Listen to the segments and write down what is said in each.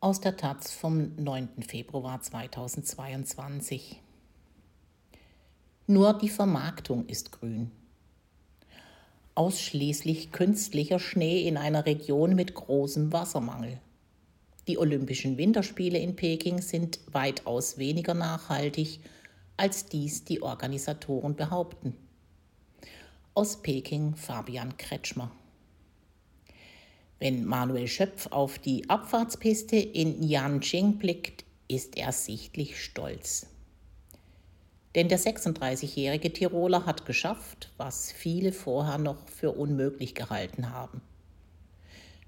aus der Taz vom 9. Februar 2022. Nur die Vermarktung ist grün. Ausschließlich künstlicher Schnee in einer Region mit großem Wassermangel. Die Olympischen Winterspiele in Peking sind weitaus weniger nachhaltig, als dies die Organisatoren behaupten. Aus Peking Fabian Kretschmer. Wenn Manuel Schöpf auf die Abfahrtspiste in Yanqing blickt, ist er sichtlich stolz. Denn der 36-jährige Tiroler hat geschafft, was viele vorher noch für unmöglich gehalten haben.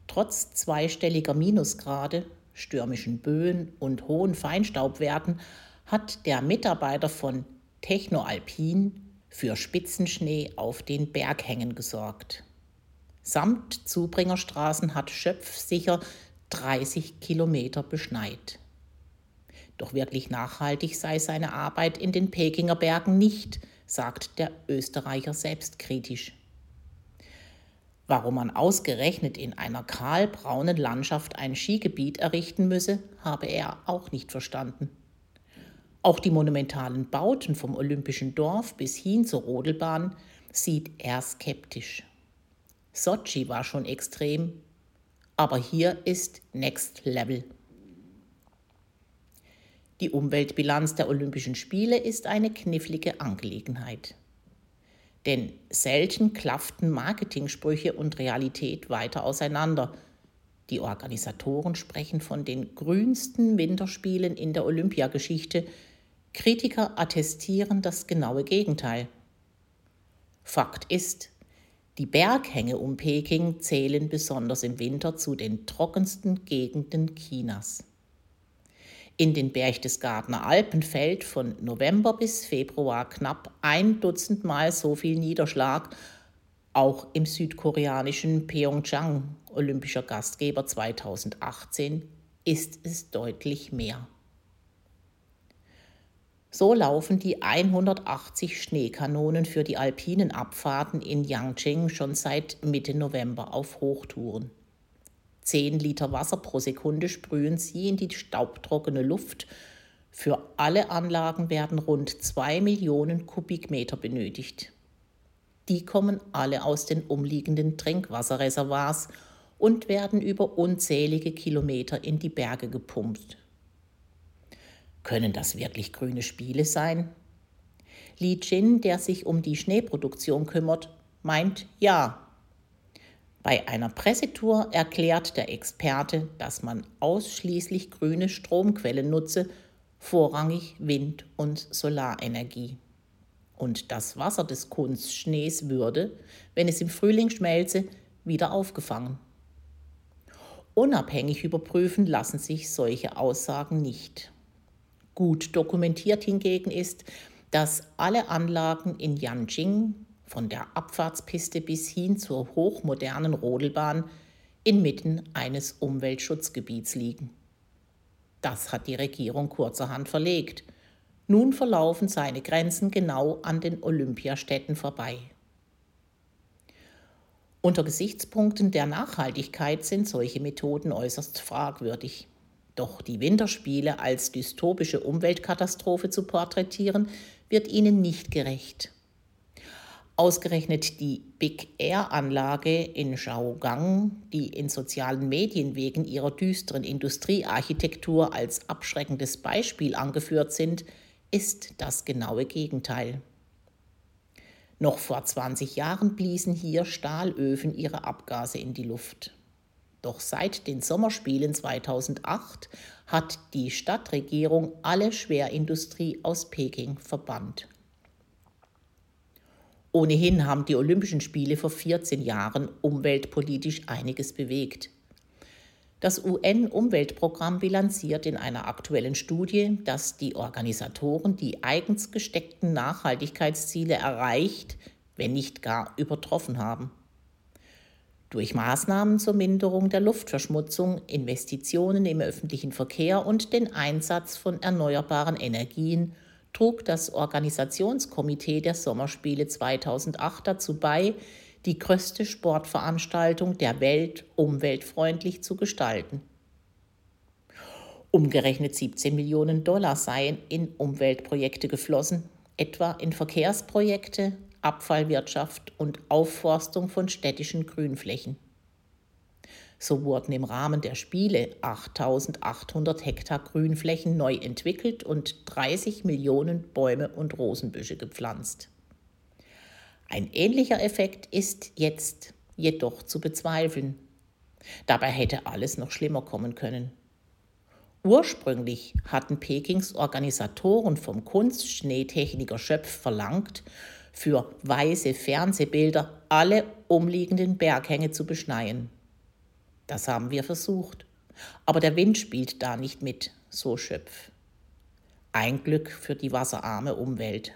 Trotz zweistelliger Minusgrade, stürmischen Böen und hohen Feinstaubwerten hat der Mitarbeiter von Technoalpin für Spitzenschnee auf den Berghängen gesorgt. Samt Zubringerstraßen hat Schöpf sicher 30 Kilometer beschneit. Doch wirklich nachhaltig sei seine Arbeit in den Pekinger Bergen nicht, sagt der Österreicher selbstkritisch. Warum man ausgerechnet in einer kahlbraunen Landschaft ein Skigebiet errichten müsse, habe er auch nicht verstanden. Auch die monumentalen Bauten vom Olympischen Dorf bis hin zur Rodelbahn sieht er skeptisch. Sochi war schon extrem, aber hier ist Next Level. Die Umweltbilanz der Olympischen Spiele ist eine knifflige Angelegenheit. Denn selten klafften Marketingsprüche und Realität weiter auseinander. Die Organisatoren sprechen von den grünsten Winterspielen in der Olympiageschichte. Kritiker attestieren das genaue Gegenteil. Fakt ist, die Berghänge um Peking zählen besonders im Winter zu den trockensten Gegenden Chinas. In den Berchtesgadener Alpen fällt von November bis Februar knapp ein Dutzend Mal so viel Niederschlag. Auch im südkoreanischen Pyeongchang, olympischer Gastgeber 2018, ist es deutlich mehr. So laufen die 180 Schneekanonen für die alpinen Abfahrten in Yangqing schon seit Mitte November auf Hochtouren. 10 Liter Wasser pro Sekunde sprühen sie in die staubtrockene Luft. Für alle Anlagen werden rund 2 Millionen Kubikmeter benötigt. Die kommen alle aus den umliegenden Trinkwasserreservoirs und werden über unzählige Kilometer in die Berge gepumpt. Können das wirklich grüne Spiele sein? Li Jin, der sich um die Schneeproduktion kümmert, meint ja. Bei einer Pressetour erklärt der Experte, dass man ausschließlich grüne Stromquellen nutze, vorrangig Wind- und Solarenergie. Und das Wasser des Kunstschnees würde, wenn es im Frühling schmelze, wieder aufgefangen. Unabhängig überprüfen lassen sich solche Aussagen nicht. Gut dokumentiert hingegen ist, dass alle Anlagen in Yanjing, von der Abfahrtspiste bis hin zur hochmodernen Rodelbahn, inmitten eines Umweltschutzgebiets liegen. Das hat die Regierung kurzerhand verlegt. Nun verlaufen seine Grenzen genau an den Olympiastätten vorbei. Unter Gesichtspunkten der Nachhaltigkeit sind solche Methoden äußerst fragwürdig. Doch die Winterspiele als dystopische Umweltkatastrophe zu porträtieren, wird ihnen nicht gerecht. Ausgerechnet die Big Air-Anlage in Shaogang, die in sozialen Medien wegen ihrer düsteren Industriearchitektur als abschreckendes Beispiel angeführt sind, ist das genaue Gegenteil. Noch vor 20 Jahren bliesen hier Stahlöfen ihre Abgase in die Luft. Doch seit den Sommerspielen 2008 hat die Stadtregierung alle Schwerindustrie aus Peking verbannt. Ohnehin haben die Olympischen Spiele vor 14 Jahren umweltpolitisch einiges bewegt. Das UN-Umweltprogramm bilanziert in einer aktuellen Studie, dass die Organisatoren die eigens gesteckten Nachhaltigkeitsziele erreicht, wenn nicht gar übertroffen haben. Durch Maßnahmen zur Minderung der Luftverschmutzung, Investitionen im öffentlichen Verkehr und den Einsatz von erneuerbaren Energien trug das Organisationskomitee der Sommerspiele 2008 dazu bei, die größte Sportveranstaltung der Welt umweltfreundlich zu gestalten. Umgerechnet 17 Millionen Dollar seien in Umweltprojekte geflossen, etwa in Verkehrsprojekte, Abfallwirtschaft und Aufforstung von städtischen Grünflächen. So wurden im Rahmen der Spiele 8800 Hektar Grünflächen neu entwickelt und 30 Millionen Bäume und Rosenbüsche gepflanzt. Ein ähnlicher Effekt ist jetzt jedoch zu bezweifeln. Dabei hätte alles noch schlimmer kommen können. Ursprünglich hatten Pekings Organisatoren vom Kunstschneetechniker Schöpf verlangt, für weiße Fernsehbilder alle umliegenden Berghänge zu beschneien. Das haben wir versucht. Aber der Wind spielt da nicht mit, so Schöpf. Ein Glück für die wasserarme Umwelt.